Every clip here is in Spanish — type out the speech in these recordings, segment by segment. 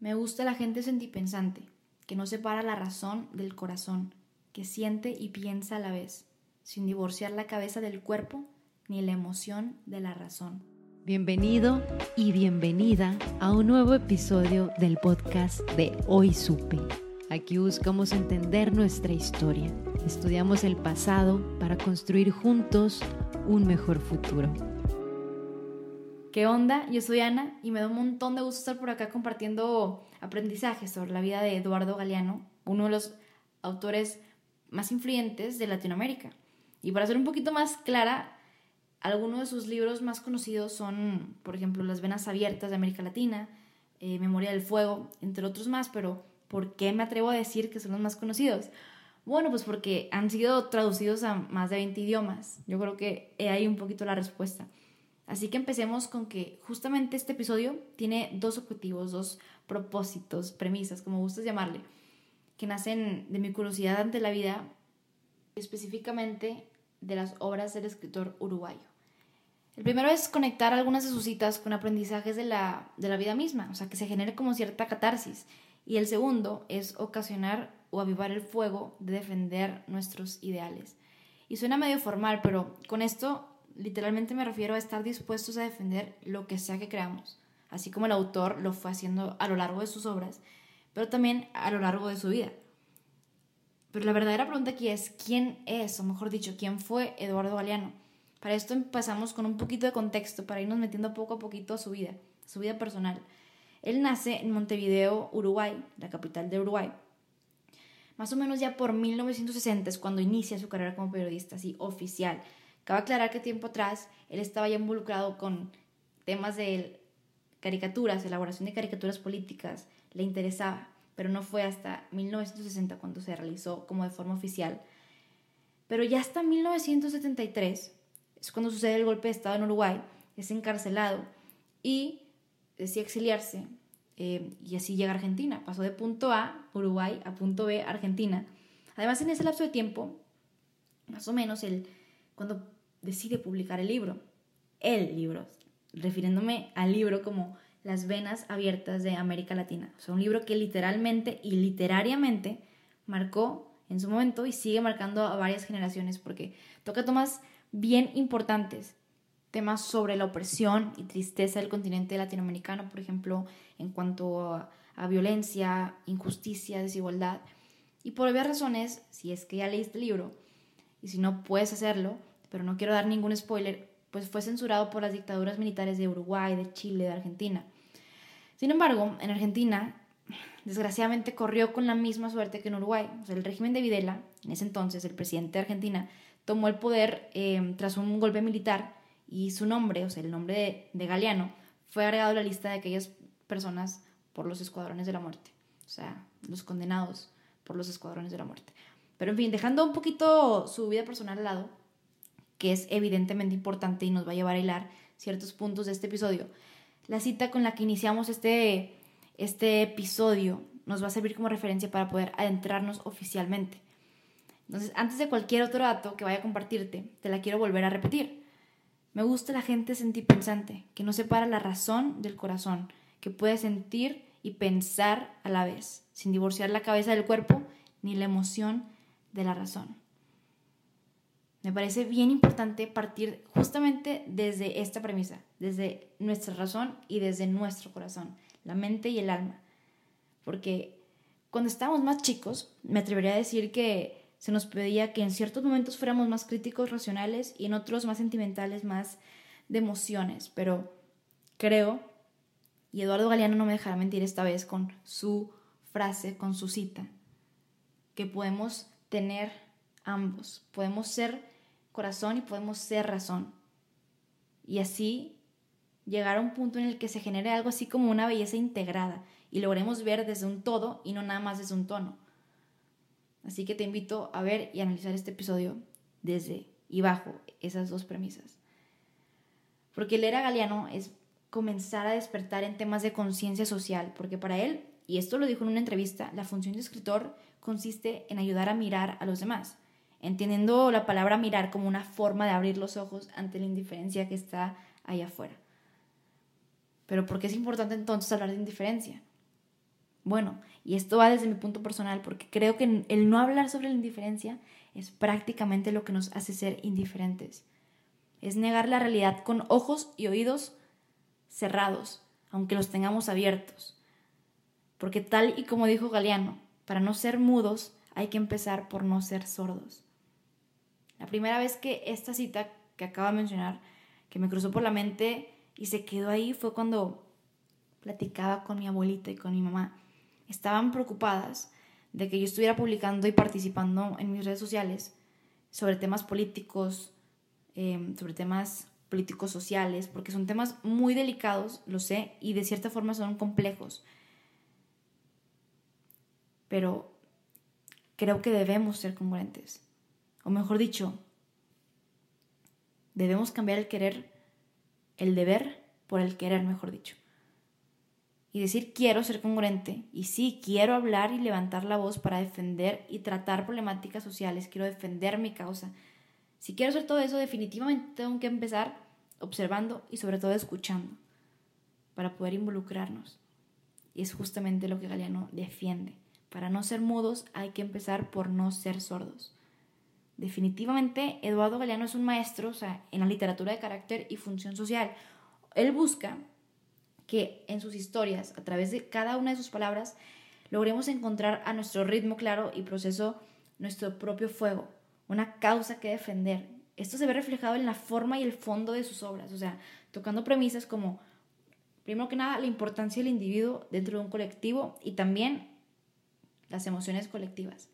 Me gusta la gente sentipensante, que no separa la razón del corazón, que siente y piensa a la vez, sin divorciar la cabeza del cuerpo ni la emoción de la razón. Bienvenido y bienvenida a un nuevo episodio del podcast de Hoy Supe. Aquí buscamos entender nuestra historia, estudiamos el pasado para construir juntos un mejor futuro. ¿Qué onda? Yo soy Ana y me da un montón de gusto estar por acá compartiendo aprendizajes sobre la vida de Eduardo Galeano, uno de los autores más influyentes de Latinoamérica. Y para ser un poquito más clara, algunos de sus libros más conocidos son, por ejemplo, Las Venas Abiertas de América Latina, eh, Memoria del Fuego, entre otros más, pero ¿por qué me atrevo a decir que son los más conocidos? Bueno, pues porque han sido traducidos a más de 20 idiomas. Yo creo que ahí un poquito la respuesta. Así que empecemos con que justamente este episodio tiene dos objetivos, dos propósitos, premisas, como gustes llamarle, que nacen de mi curiosidad ante la vida, específicamente de las obras del escritor uruguayo. El primero es conectar algunas de sus citas con aprendizajes de la, de la vida misma, o sea, que se genere como cierta catarsis. Y el segundo es ocasionar o avivar el fuego de defender nuestros ideales. Y suena medio formal, pero con esto literalmente me refiero a estar dispuestos a defender lo que sea que creamos, así como el autor lo fue haciendo a lo largo de sus obras, pero también a lo largo de su vida. Pero la verdadera pregunta aquí es, ¿quién es, o mejor dicho, quién fue Eduardo Galeano? Para esto empezamos con un poquito de contexto, para irnos metiendo poco a poquito a su vida, su vida personal. Él nace en Montevideo, Uruguay, la capital de Uruguay. Más o menos ya por 1960 es cuando inicia su carrera como periodista, así oficial. Cabe aclarar que tiempo atrás él estaba ya involucrado con temas de caricaturas, elaboración de caricaturas políticas, le interesaba, pero no fue hasta 1960 cuando se realizó como de forma oficial. Pero ya hasta 1973 es cuando sucede el golpe de Estado en Uruguay, es encarcelado y decide exiliarse eh, y así llega a Argentina. Pasó de punto A, Uruguay, a punto B, Argentina. Además, en ese lapso de tiempo, más o menos, él, cuando decide publicar el libro, el libro, refiriéndome al libro como Las venas abiertas de América Latina. O sea, un libro que literalmente y literariamente marcó en su momento y sigue marcando a varias generaciones porque toca temas bien importantes, temas sobre la opresión y tristeza del continente latinoamericano, por ejemplo, en cuanto a, violencia, injusticia, desigualdad. Y por obvias razones, si es que ya leíste el libro, y si no puedes hacerlo, pero no quiero dar ningún spoiler, pues fue censurado por las dictaduras militares de Uruguay, de Chile, de Argentina. Sin embargo, en Argentina, desgraciadamente corrió con la misma suerte que en Uruguay. O sea, el régimen de Videla, en ese entonces el presidente de Argentina, tomó el poder eh, tras un golpe militar y su nombre, o sea, el nombre de, de Galeano, fue agregado a la lista de aquellas personas por los escuadrones de la muerte. O sea, los condenados por los escuadrones de la muerte. Pero en fin, dejando un poquito su vida personal al lado, que es evidentemente importante y nos va a llevar a hilar ciertos puntos de este episodio. La cita con la que iniciamos este, este episodio nos va a servir como referencia para poder adentrarnos oficialmente. Entonces, antes de cualquier otro dato que vaya a compartirte, te la quiero volver a repetir. Me gusta la gente sentipensante, que no separa la razón del corazón, que puede sentir y pensar a la vez, sin divorciar la cabeza del cuerpo ni la emoción de la razón. Me parece bien importante partir justamente desde esta premisa, desde nuestra razón y desde nuestro corazón, la mente y el alma. Porque cuando estábamos más chicos, me atrevería a decir que se nos pedía que en ciertos momentos fuéramos más críticos, racionales y en otros más sentimentales, más de emociones. Pero creo, y Eduardo Galeano no me dejará mentir esta vez con su frase, con su cita, que podemos tener ambos. Podemos ser corazón y podemos ser razón. Y así llegar a un punto en el que se genere algo así como una belleza integrada y logremos ver desde un todo y no nada más desde un tono. Así que te invito a ver y analizar este episodio desde y bajo esas dos premisas. Porque leer a Galeano es comenzar a despertar en temas de conciencia social, porque para él, y esto lo dijo en una entrevista, la función de escritor consiste en ayudar a mirar a los demás, entendiendo la palabra mirar como una forma de abrir los ojos ante la indiferencia que está allá afuera. Pero ¿por qué es importante entonces hablar de indiferencia? Bueno, y esto va desde mi punto personal, porque creo que el no hablar sobre la indiferencia es prácticamente lo que nos hace ser indiferentes. Es negar la realidad con ojos y oídos cerrados, aunque los tengamos abiertos. Porque tal y como dijo Galeano, para no ser mudos hay que empezar por no ser sordos. La primera vez que esta cita que acabo de mencionar, que me cruzó por la mente y se quedó ahí, fue cuando platicaba con mi abuelita y con mi mamá. Estaban preocupadas de que yo estuviera publicando y participando en mis redes sociales sobre temas políticos, em, sobre temas políticos sociales, porque son temas muy delicados, lo sé, y de cierta forma son complejos. Pero creo que debemos ser congruentes. O mejor dicho, debemos cambiar el querer, el deber por el querer, mejor dicho. Y decir quiero ser congruente y sí, quiero hablar y levantar la voz para defender y tratar problemáticas sociales, quiero defender mi causa. Si quiero hacer todo eso, definitivamente tengo que empezar observando y sobre todo escuchando para poder involucrarnos. Y es justamente lo que Galeano defiende. Para no ser mudos hay que empezar por no ser sordos. Definitivamente Eduardo Galeano es un maestro en la literatura de carácter y función social. Él busca que en sus historias, a través de cada una de sus palabras, logremos encontrar a nuestro ritmo claro y proceso nuestro propio fuego, una causa que defender. Esto se ve reflejado en la forma y el fondo de sus obras, o sea, tocando premisas como, primero que nada, la importancia del individuo dentro de un colectivo y también las emociones colectivas.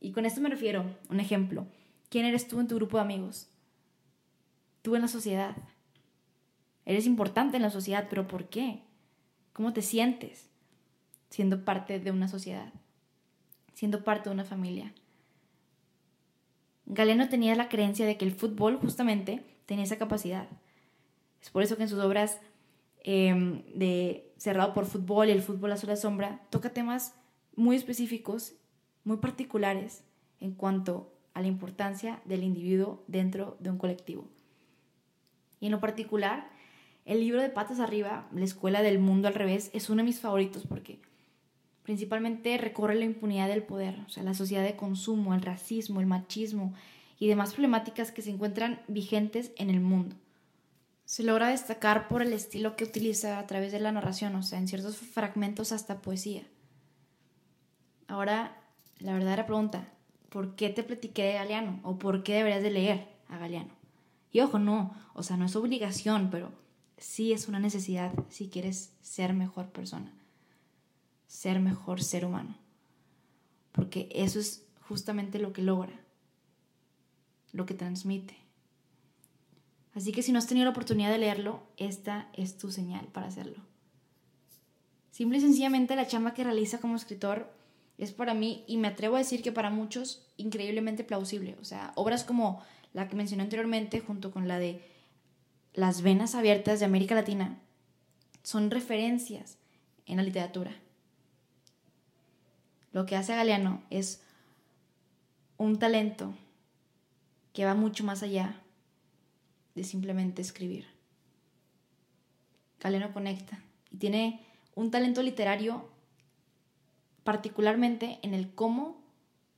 Y con esto me refiero, un ejemplo, ¿quién eres tú en tu grupo de amigos? Tú en la sociedad. Eres importante en la sociedad, pero ¿por qué? ¿Cómo te sientes siendo parte de una sociedad? Siendo parte de una familia. Galeno tenía la creencia de que el fútbol justamente tenía esa capacidad. Es por eso que en sus obras em, de Cerrado por Fútbol y el fútbol a sola sombra toca temas muy específicos, muy particulares en cuanto a la importancia del individuo dentro de un colectivo. Y en lo particular, el libro de Patas Arriba, La Escuela del Mundo al Revés, es uno de mis favoritos porque principalmente recorre la impunidad del poder, o sea, la sociedad de consumo, el racismo, el machismo y demás problemáticas que se encuentran vigentes en el mundo. Se logra destacar por el estilo que utiliza a través de la narración, o sea, en ciertos fragmentos hasta poesía. Ahora, la verdadera pregunta, ¿por qué te platiqué de Galeano? ¿O por qué deberías de leer a Galeano? Y ojo, no, o sea, no es obligación, pero sí es una necesidad si quieres ser mejor persona, ser mejor ser humano. Porque eso es justamente lo que logra, lo que transmite. Así que si no has tenido la oportunidad de leerlo, esta es tu señal para hacerlo. Simple y sencillamente la chamba que realiza como escritor es para mí, y me atrevo a decir que para muchos, increíblemente plausible. O sea, obras como la que mencioné anteriormente, junto con la de Las Venas Abiertas de América Latina, son referencias en la literatura. Lo que hace Galeano es un talento que va mucho más allá de simplemente escribir. Galeano conecta y tiene un talento literario particularmente en el cómo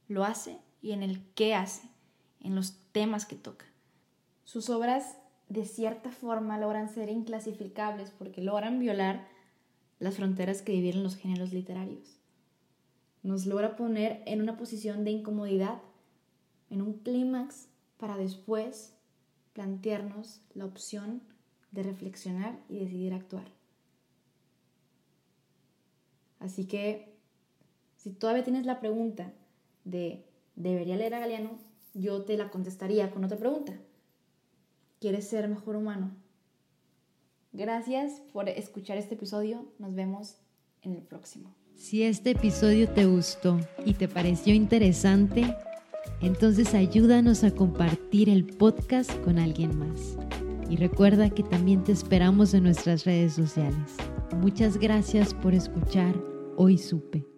lo hace y en el qué hace, en los temas que toca. Sus obras de cierta forma logran ser inclasificables porque logran violar las fronteras que dividen los géneros literarios. Nos logra poner en una posición de incomodidad, en un clímax, para después plantearnos la opción de reflexionar y decidir actuar. Así que si todavía tienes la pregunta de ¿debería leer a Galeano? Yo te la contestaría con otra pregunta. ¿Quieres ser mejor humano? Gracias por escuchar este episodio. Nos vemos en el próximo. Si este episodio te gustó y te pareció interesante, entonces ayúdanos a compartir el podcast con alguien más. Y recuerda que también te esperamos en nuestras redes sociales. Muchas gracias por escuchar Hoy Supe.